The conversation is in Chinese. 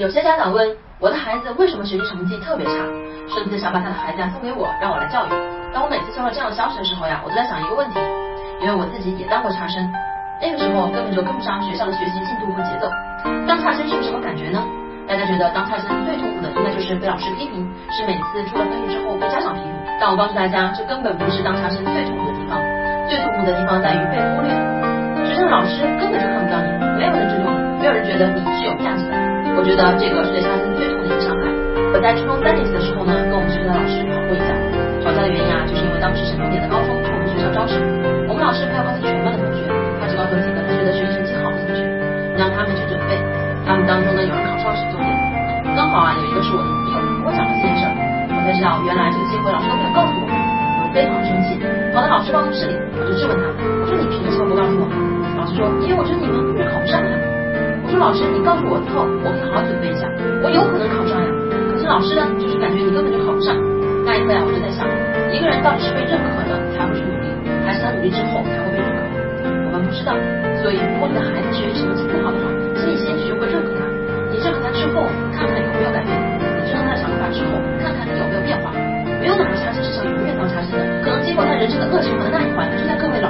有些家长问我的孩子为什么学习成绩特别差，甚至想把他的孩子送给我，让我来教育。当我每次收到这样的消息的时候呀，我都在想一个问题，因为我自己也当过差生，那个时候根本就跟不上学校的学习进度和节奏。当差生是个什么感觉呢？大家觉得当差生最痛苦的应该就是被老师批评，是每次出了分数之后被家长批评。但我告诉大家，这根本不是当差生最痛苦的地方，最痛苦的地方在于被忽略。学校的老师根本就看不到觉得这个是对差生最痛的一个伤害。我在初中三年级的时候呢，跟我们学校的老师吵过一架。吵架的原因啊，就是因为当时省重点的高中去我们学校招生，我们老师没有告诉全班的同学，他只告诉几个他觉得学习成绩好的同学，让他们去准备。他们当中呢，有人考上省重点，刚好啊，有一个是我的朋友，跟我讲了这件事，我才知道原来这个机会老师都没有告诉我们，我非常生气，跑到老师办公室里，我就质问他，我说你凭什么不告诉我？老师说，因为我觉得你们。老师，你告诉我之后，我可以好好准备一下，我有可能考上呀。可是老师呢，就是感觉你根本就考不上。那一刻呀，我就在想，一个人到底是被认可的才会去努力，还是他努力之后才会被认可？我们不知道。所以，如果你的孩子学习成绩不好的话，请你先学会认可他。你认可他之后，看看有没有改变。你知道他的想法之后，看看有没有变化。没有哪个差生是想永远当差生的，可能经过他人生的恶循环的那一环。就在各位老